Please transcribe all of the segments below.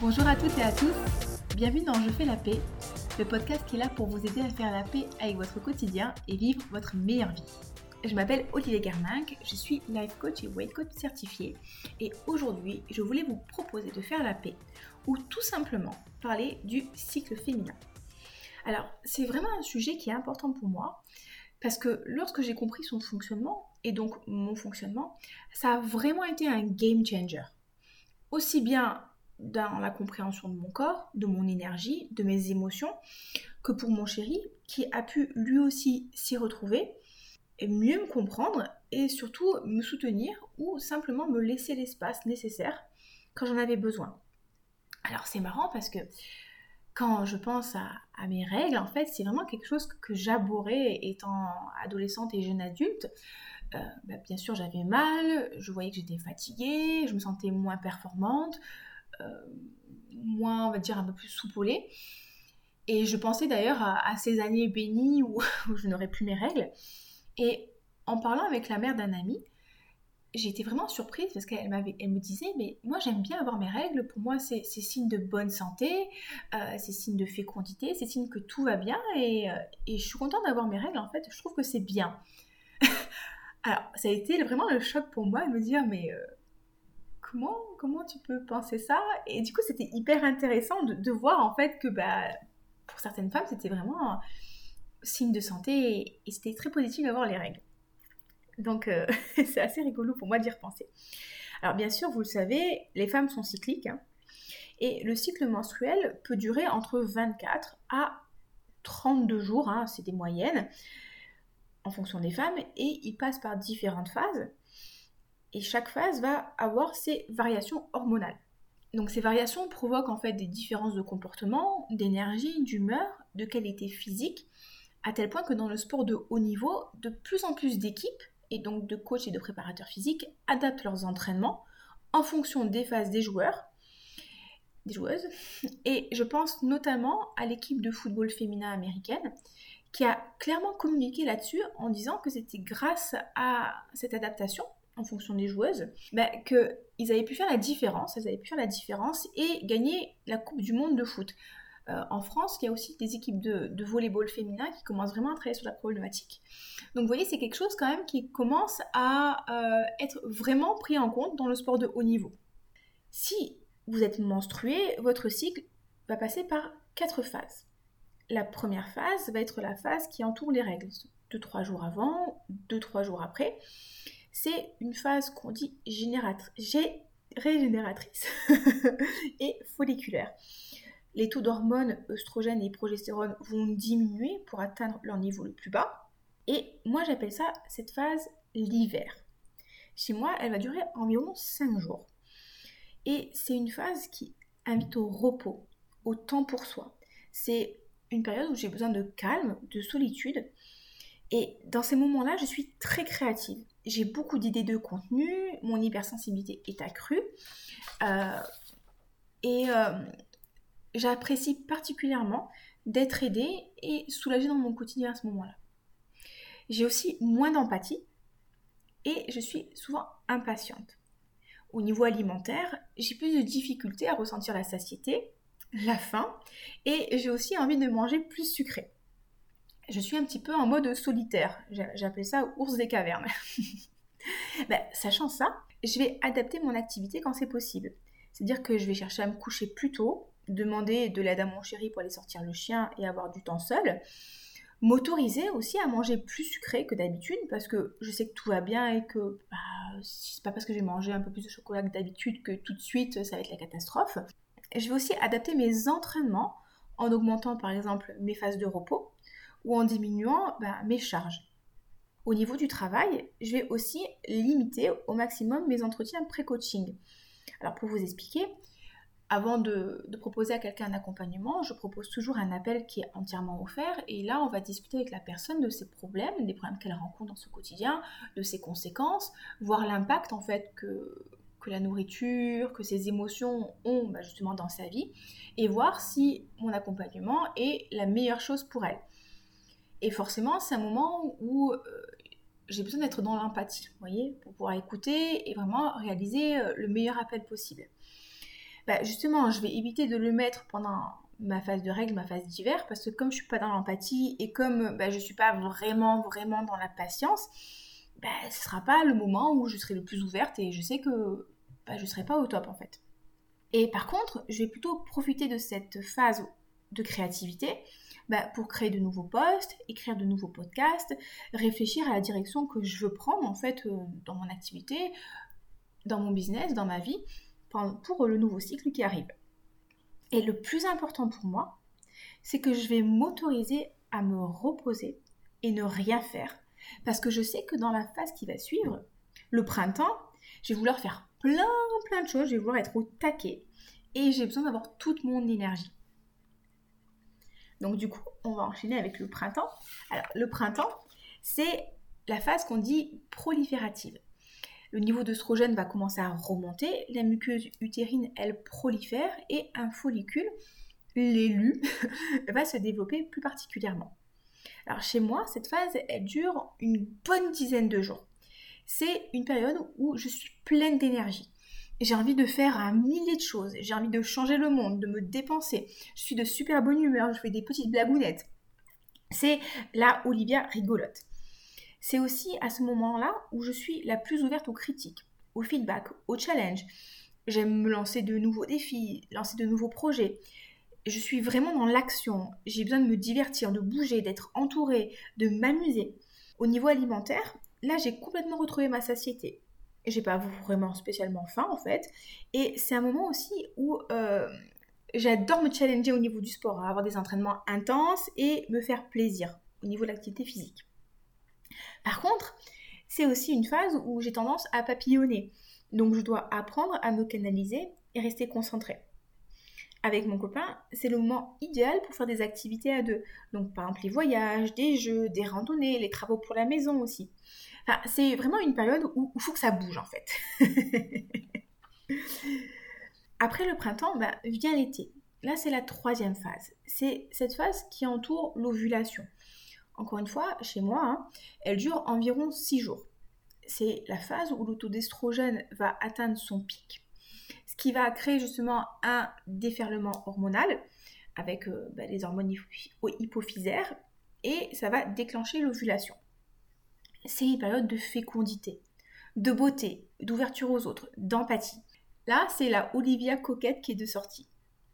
Bonjour à toutes et à tous, bienvenue dans Je fais la paix, le podcast qui est là pour vous aider à faire la paix avec votre quotidien et vivre votre meilleure vie. Je m'appelle Olivier Garninck, je suis life coach et weight coach certifié et aujourd'hui je voulais vous proposer de faire la paix ou tout simplement parler du cycle féminin. Alors c'est vraiment un sujet qui est important pour moi parce que lorsque j'ai compris son fonctionnement et donc mon fonctionnement, ça a vraiment été un game changer. Aussi bien dans la compréhension de mon corps, de mon énergie, de mes émotions, que pour mon chéri, qui a pu lui aussi s'y retrouver, et mieux me comprendre et surtout me soutenir ou simplement me laisser l'espace nécessaire quand j'en avais besoin. Alors c'est marrant parce que quand je pense à, mes règles, en fait, c'est vraiment quelque chose que, j'abhorrais étant adolescente et jeune adulte. Euh, bah, bien sûr, j'avais mal, je voyais que j'étais fatiguée, je me sentais moins performante, moins, on va dire, un peu plus soupolée. Et je pensais d'ailleurs à, ces années bénies où, je n'aurais plus mes règles. Et en parlant avec la mère d'un ami, j'étais vraiment surprise parce qu'elle elle me disait mais moi j'aime bien avoir mes règles pour moi c'est signe de bonne santé euh, c'est signe de fécondité c'est signe que tout va bien et, euh, et je suis contente d'avoir mes règles en fait je trouve que c'est bien alors ça a été vraiment le choc pour moi de me dire mais comment, comment tu peux penser ça? Et du coup, c'était hyper intéressant de, voir en fait que bah, pour certaines femmes, c'était vraiment un signe de santé et, c'était très positif d'avoir les règles. Donc, euh, c'est assez rigolo pour moi d'y repenser. Alors, bien sûr, vous le savez, les femmes sont cycliques hein, et le cycle menstruel peut durer entre 24 à 32 jours, hein, c'est des moyennes en fonction des femmes, et il passe par différentes phases. Et chaque phase va avoir ses variations hormonales. Donc ces variations provoquent en fait des différences de comportement, d'énergie, d'humeur, de qualité physique, à tel point que dans le sport de haut niveau, de plus en plus d'équipes, et donc de coachs et de préparateurs physiques, adaptent leurs entraînements en fonction des phases des joueurs, des joueuses. Et je pense notamment à l'équipe de football féminin américaine, qui a clairement communiqué là-dessus en disant que c'était grâce à cette adaptation en fonction des joueuses, bah, qu'ils avaient pu faire la différence, elles avaient pu faire la différence et gagner la Coupe du Monde de foot. Euh, en France, il y a aussi des équipes de, de volleyball féminin qui commencent vraiment à travailler sur la problématique. Donc vous voyez, c'est quelque chose quand même qui commence à euh, être vraiment pris en compte dans le sport de haut niveau. Si vous êtes menstrué, votre cycle va passer par quatre phases. La première phase va être la phase qui entoure les règles, 2-3 jours avant, 2-3 jours après c'est une phase qu'on dit régénératrice et folliculaire. Les taux d'hormones œstrogènes et progestérone vont diminuer pour atteindre leur niveau le plus bas. Et moi j'appelle ça cette phase l'hiver. Chez moi, elle va durer environ 5 jours. Et c'est une phase qui invite au repos, au temps pour soi. C'est une période où j'ai besoin de calme, de solitude. Et dans ces moments-là, je suis très créative j'ai beaucoup d'idées de contenu, mon hypersensibilité est accrue. Euh, et euh, j'apprécie particulièrement d'être aidée et soulagée dans mon quotidien à ce moment-là. J'ai aussi moins d'empathie et je suis souvent impatiente. Au niveau alimentaire, j'ai plus de difficultés à ressentir la satiété, la faim et j'ai aussi envie de manger plus sucré je suis un petit peu en mode solitaire. J'appelle ça ours des cavernes. ben, sachant ça, je vais adapter mon activité quand c'est possible. C'est-à-dire que je vais chercher à me coucher plus tôt, demander de l'aide à mon chéri pour aller sortir le chien et avoir du temps seul. M'autoriser aussi à manger plus sucré que d'habitude parce que je sais que tout va bien et que bah, c'est pas parce que j'ai mangé un peu plus de chocolat que d'habitude que tout de suite ça va être la catastrophe. Je vais aussi adapter mes entraînements en augmentant par exemple mes phases de repos ou en diminuant bah, mes charges. Au niveau du travail, je vais aussi limiter au maximum mes entretiens pré-coaching. Alors pour vous expliquer, avant de, proposer à quelqu'un un accompagnement, je propose toujours un appel qui est entièrement offert et là on va discuter avec la personne de ses problèmes, des problèmes qu'elle rencontre dans son quotidien, de ses conséquences, voir l'impact en fait que, la nourriture, que ses émotions ont bah, justement dans sa vie et voir si mon accompagnement est la meilleure chose pour elle. Et forcément, c'est un moment où euh, j'ai besoin d'être dans l'empathie, vous voyez, pour pouvoir écouter et vraiment réaliser euh, le meilleur appel possible. bah, justement, je vais éviter de le mettre pendant ma phase de règle, ma phase d'hiver, parce que comme je suis pas dans l'empathie et comme bah, je suis pas vraiment, vraiment dans la patience, bah, ce sera pas le moment où je serai le plus ouverte et je sais que bah, je serai pas au top en fait. Et par contre, je vais plutôt profiter de cette phase de créativité bah, pour créer de nouveaux posts, écrire de nouveaux podcasts, réfléchir à la direction que je veux prendre en fait euh, dans mon activité, dans mon business, dans ma vie, pour le nouveau cycle qui arrive. Et le plus important pour moi, c'est que je vais m'autoriser à me reposer et ne rien faire. Parce que je sais que dans la phase qui va suivre, le printemps, je vais vouloir faire plein, plein de choses, je vais vouloir être au taquet. Et j'ai besoin d'avoir toute mon énergie. Donc du coup, on va enchaîner avec le printemps. Alors le printemps, c'est la phase qu'on dit proliférative. Le niveau d'œstrogène va commencer à remonter, la muqueuse utérine, elle prolifère et un follicule, l'élu, va se développer plus particulièrement. Alors chez moi, cette phase, elle dure une bonne dizaine de jours. C'est une période où je suis pleine d'énergie. J'ai envie de faire un millier de choses. J'ai envie de changer le monde, de me dépenser. Je suis de super bonne humeur. Je fais des petites blagounettes. C'est la Olivia rigolote. C'est aussi à ce moment-là où je suis la plus ouverte aux critiques, au feedback, aux challenges. J'aime me lancer de nouveaux défis, lancer de nouveaux projets. Je suis vraiment dans l'action. J'ai besoin de me divertir, de bouger, d'être entourée, de m'amuser. Au niveau alimentaire, là j'ai complètement retrouvé ma satiété j'ai pas vraiment spécialement faim en fait. Et c'est un moment aussi où euh, j'adore me challenger au niveau du sport, avoir des entraînements intenses et me faire plaisir au niveau de l'activité physique. Par contre, c'est aussi une phase où j'ai tendance à papillonner. Donc je dois apprendre à me canaliser et rester concentrée. Avec mon copain, c'est le moment idéal pour faire des activités à deux. Donc par exemple les voyages, des jeux, des randonnées, les travaux pour la maison aussi c'est vraiment une période où il faut que ça bouge en fait. Après le printemps, bah, vient l'été. Là, c'est la troisième phase. C'est cette phase qui entoure l'ovulation. Encore une fois, chez moi, hein, elle dure environ 6 jours. C'est la phase où le d'estrogène va atteindre son pic, ce qui va créer justement un déferlement hormonal avec euh, bah, les hormones hypophysaires et ça va déclencher l'ovulation c'est une période de fécondité, de beauté, d'ouverture aux autres, d'empathie. Là, c'est la Olivia coquette qui est de sortie.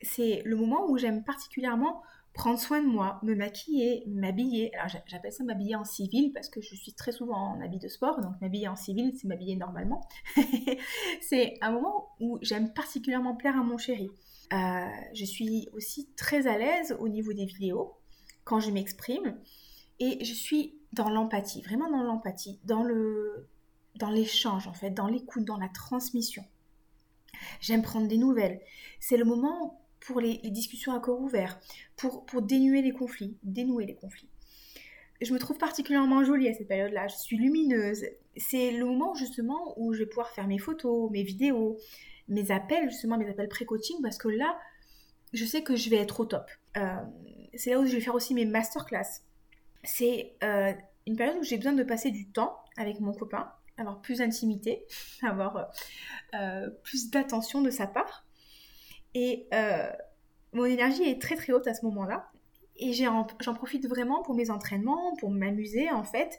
C'est le moment où j'aime particulièrement prendre soin de moi, me maquiller, m'habiller. Alors j'appelle ça m'habiller en civil parce que je suis très souvent en habit de sport, donc m'habiller en civil, c'est m'habiller normalement. c'est un moment où j'aime particulièrement plaire à mon chéri. Euh, je suis aussi très à l'aise au niveau des vidéos quand je m'exprime et je suis dans l'empathie, vraiment dans l'empathie, dans le dans l'échange en fait, dans l'écoute, dans la transmission. J'aime prendre des nouvelles. C'est le moment pour les, discussions à corps ouvert, pour, pour dénuer les conflits, dénouer les conflits. Je me trouve particulièrement jolie à cette période-là, je suis lumineuse. C'est le moment justement où je vais pouvoir faire mes photos, mes vidéos, mes appels, justement mes appels pré-coaching, parce que là, je sais que je vais être au top. Euh, c'est là où je vais faire aussi mes masterclass c'est euh, une période où j'ai besoin de passer du temps avec mon copain, avoir plus d'intimité, avoir euh, plus d'attention de sa part. Et euh, mon énergie est très très haute à ce moment-là. Et j'en profite vraiment pour mes entraînements, pour m'amuser en fait.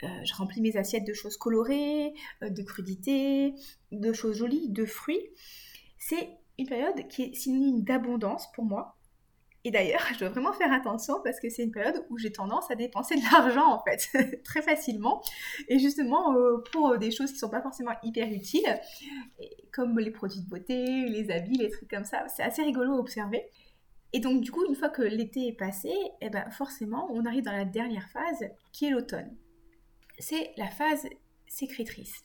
je remplis mes assiettes de choses colorées, de crudités, de choses jolies, de fruits. C'est une période qui est synonyme d'abondance pour moi. Et d'ailleurs, je dois vraiment faire attention parce que c'est une période où j'ai tendance à dépenser de l'argent en fait, très facilement. Et justement, euh, pour des choses qui sont pas forcément hyper utiles, comme les produits de beauté, les habits, les trucs comme ça, c'est assez rigolo à observer. Et donc, du coup, une fois que l'été est passé, eh ben, forcément, on arrive dans la dernière phase qui est l'automne. C'est la phase sécrétrice.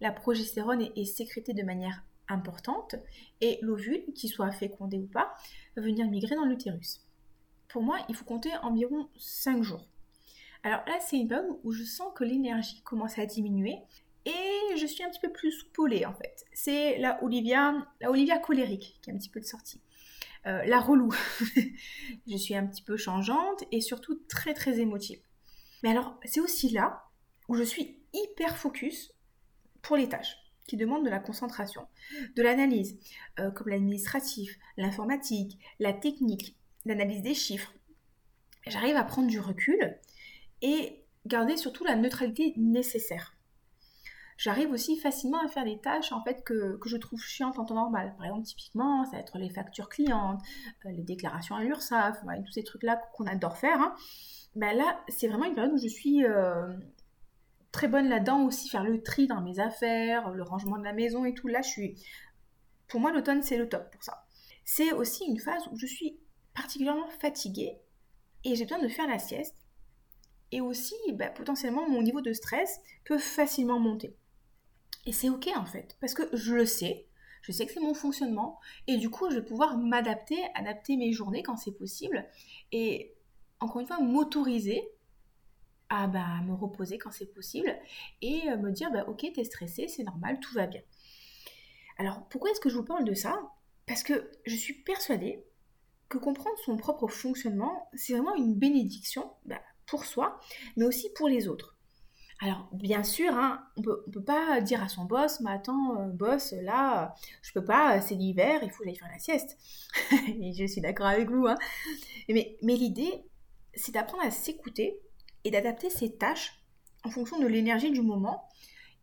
La progestérone est sécrétée de manière importante et l'ovule, qu'il soit fécondé ou pas, va venir migrer dans l'utérus. Pour moi, il faut compter environ 5 jours. Alors là, c'est une période où je sens que l'énergie commence à diminuer et je suis un petit peu plus soupolée en fait. C'est la Olivia, la Olivia colérique qui est un petit peu de sortie. Euh, la relou. je suis un petit peu changeante et surtout très très émotive. Mais alors, c'est aussi là où je suis hyper focus pour les tâches qui de la concentration, de l'analyse, euh, comme l'administratif, l'informatique, la technique, l'analyse des chiffres, j'arrive à prendre du recul et garder surtout la neutralité nécessaire. J'arrive aussi facilement à faire des tâches en fait que, je trouve chiantes en temps normal. Par exemple, typiquement, ça va être les factures clientes, euh, les déclarations à l'URSSAF, tous ces trucs-là qu'on adore faire. Hein. Ben là, c'est vraiment une période où je suis euh, très bonne là-dedans aussi, faire le tri dans mes affaires, le rangement de la maison et tout. Là, je suis. Pour moi, l'automne, c'est le top pour ça. C'est aussi une phase où je suis particulièrement fatiguée et j'ai besoin de faire la sieste. Et aussi, bah, potentiellement, mon niveau de stress peut facilement monter. Et c'est ok en fait, parce que je le sais, je sais que c'est mon fonctionnement, et du coup, je vais pouvoir m'adapter, adapter mes journées quand c'est possible, et encore une fois, m'autoriser à bah, me reposer quand c'est possible, et euh, me dire, bah, ok, t'es stressé, c'est normal, tout va bien. Alors, pourquoi est-ce que je vous parle de ça? Parce que je suis persuadée que comprendre son propre fonctionnement, c'est vraiment une bénédiction bah, pour soi, mais aussi pour les autres. Alors, bien sûr, hein, on peut, ne peut pas dire à son boss, mais attends, euh, boss, là, je peux pas, c'est l'hiver, il faut que j'aille faire la sieste. et je suis d'accord avec vous. Hein. Mais, mais l'idée, c'est d'apprendre à s'écouter et d'adapter ses tâches en fonction de l'énergie du moment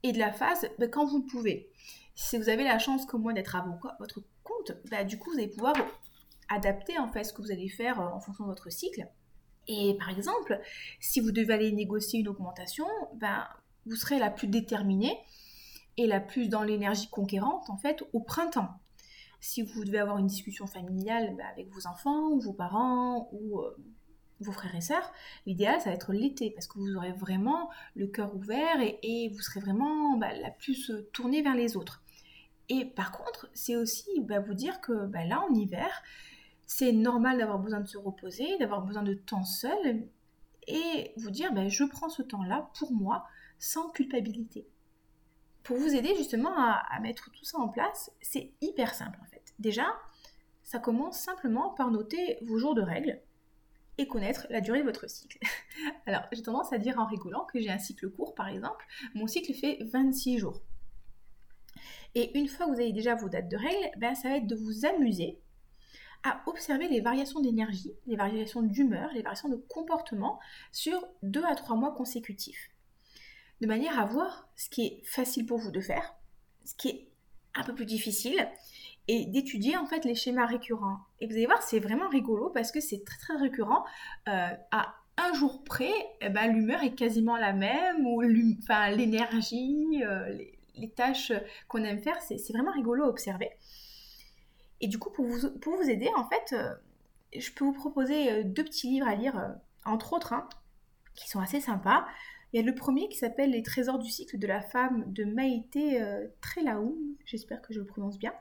et de la phase bah, quand vous pouvez. Si vous avez la chance comme moi d'être à votre compte, bah, du coup, vous allez pouvoir adapter en fait ce que vous allez faire euh, en fonction de votre cycle. Et par exemple, si vous devez aller négocier une augmentation, ben, vous serez la plus déterminée et la plus dans l'énergie conquérante en fait au printemps. Si vous devez avoir une discussion familiale ben, avec vos enfants ou vos parents ou euh, vos frères et sœurs, l'idéal ça va être l'été parce que vous aurez vraiment le cœur ouvert et, vous serez vraiment ben, la plus euh, tournée vers les autres. Et par contre, c'est aussi vous dire que là en hiver, c'est normal d'avoir besoin de se reposer, d'avoir besoin de temps seul et vous dire je prends ce temps-là pour moi sans culpabilité. Pour vous aider justement à, mettre tout ça en place, c'est hyper simple en fait. Déjà, ça commence simplement par noter vos jours de règles et connaître la durée de votre cycle. Alors, j'ai tendance à dire en rigolant que j'ai un cycle court par exemple. Mon cycle fait 26 jours. Et une fois que vous avez déjà vos dates de règles, ben, ça va être de vous amuser à observer les variations d'énergie, les variations d'humeur, les variations de comportement sur deux à trois mois consécutifs. De manière à voir ce qui est facile pour vous de faire, ce qui est un peu plus difficile, et d'étudier en fait les schémas récurrents. Et vous allez voir, c'est vraiment rigolo parce que c'est très très récurrent. Euh, à un jour près, eh ben, l'humeur est quasiment la même, ou l'énergie, euh, les, tâches qu'on aime faire, c'est vraiment rigolo à observer. Et du coup, pour vous, pour vous aider, en fait, euh, je peux vous proposer euh, deux petits livres à lire, euh, entre autres, hein, qui sont assez sympas. Il y a le premier qui s'appelle Les trésors du cycle de la femme de Maïté Trelaoum, j'espère que je le prononce bien,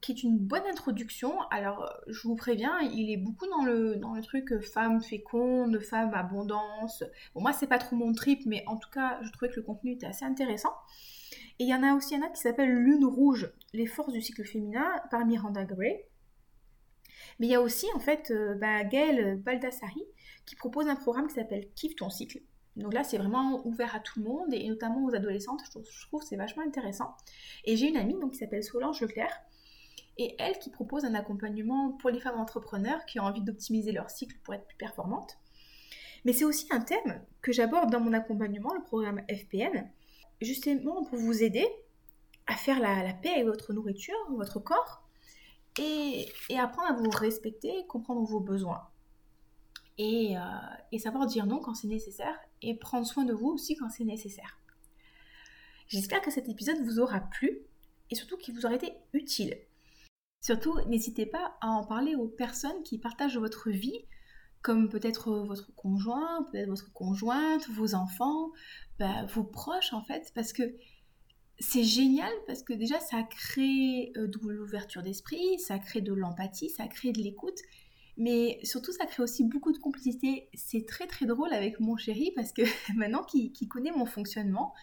qui est une bonne introduction. Alors, je vous préviens, il est beaucoup dans le, dans le truc femme féconde, femme abondance. Bon, moi, c'est pas trop mon trip, mais en tout cas, je trouvais que le contenu était assez intéressant. Et il y en a aussi un autre qui s'appelle Lune rouge, les forces du cycle féminin par Miranda Gray. Mais il y a aussi en fait euh, bah, Gaëlle Baldassari qui propose un programme qui s'appelle Kiffe ton cycle. Donc là, c'est vraiment ouvert à tout le monde et notamment aux adolescentes. Je trouve, c'est vachement intéressant. Et j'ai une amie qui s'appelle Solange Leclerc et elle qui propose un accompagnement pour les femmes entrepreneurs qui ont envie d'optimiser leur cycle pour être plus performantes. Mais c'est aussi un thème que j'aborde dans mon accompagnement, le programme FPN, justement pour vous aider à faire la, paix avec votre nourriture, votre corps, et, apprendre à vous respecter, comprendre vos besoins. Et, euh, et savoir dire non quand c'est nécessaire, et prendre soin de vous aussi quand c'est nécessaire. J'espère que cet épisode vous aura plu, et surtout qu'il vous aura été utile. Surtout, n'hésitez pas à en parler aux personnes qui partagent votre vie, comme peut-être votre conjoint, peut-être votre conjointe, vos enfants, bah, vos proches en fait, parce que c'est génial parce que déjà ça crée euh, de l'ouverture d'esprit, ça crée de l'empathie, ça crée de l'écoute, mais surtout ça crée aussi beaucoup de complicité. C'est très très drôle avec mon chéri parce que maintenant qu'il connaît mon fonctionnement,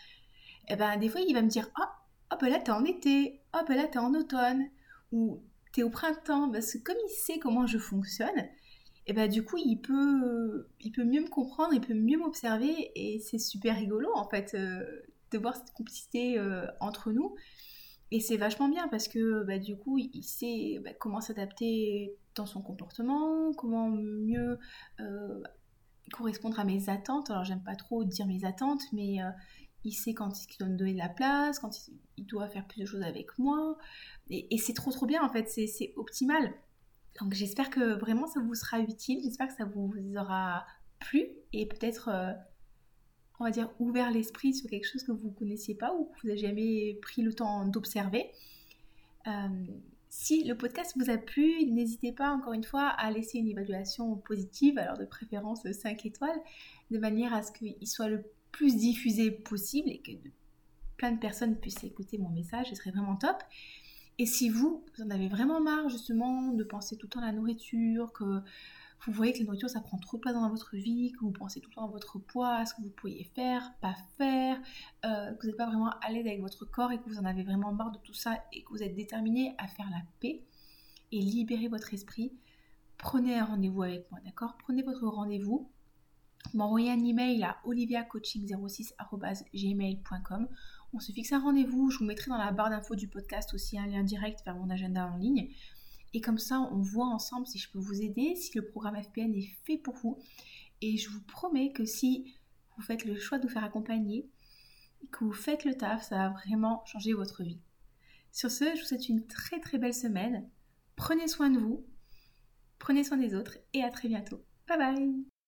eh ben, des fois il va me dire Ah, oh, ben là t'es en été, oh ben là t'es en automne, ou t'es au printemps, parce que comme il sait comment je fonctionne, et bah du coup il peut, il peut mieux me comprendre, il peut mieux m'observer et c'est super rigolo en fait. Euh, de voir cette complicité euh, entre nous. Et c'est vachement bien parce que bah, du coup, il sait bah, comment s'adapter son comportement, comment mieux euh, correspondre à mes attentes. Alors, j'aime pas trop dire mes attentes, mais euh, il sait quand il doit me donner de la place, quand il, doit faire plus de choses avec moi. Et, c'est trop, trop bien en fait, c'est optimal. Donc, j'espère que vraiment ça vous sera utile, j'espère que ça vous aura plu et peut-être on va dire, ouvert l'esprit sur quelque chose que vous ne connaissiez pas ou que vous n'avez jamais pris le temps d'observer. Euh, si le podcast vous a plu, n'hésitez pas encore une fois à laisser une évaluation positive, alors de préférence 5 étoiles, de manière à ce qu'il soit le plus diffusé possible et que plein de personnes puissent écouter mon message, ce serait vraiment top. Et si vous, vous en avez vraiment marre justement de penser tout le temps à la nourriture, que vous voyez que la nourriture ça prend trop de place dans votre vie, que vous pensez tout le temps à votre poids, à ce que vous pourriez faire, pas faire, euh, que vous n'êtes pas vraiment à l'aise avec votre corps et que vous en avez vraiment marre de tout ça et que vous êtes déterminé à faire la paix et libérer votre esprit, prenez un rendez-vous avec moi, d'accord? Prenez votre rendez-vous, m'envoyez un email à oliviacoaching06.gmail.com. On se fixe un rendez-vous, je vous mettrai dans la barre d'infos du podcast aussi un lien direct vers mon agenda en ligne. Et comme ça, on voit ensemble si je peux vous aider, si le programme FPN est fait pour vous. Et je vous promets que si vous faites le choix de vous faire accompagner, que vous faites le taf, ça va vraiment changer votre vie. Sur ce, je vous souhaite une très très belle semaine. Prenez soin de vous, prenez soin des autres et à très bientôt. Bye bye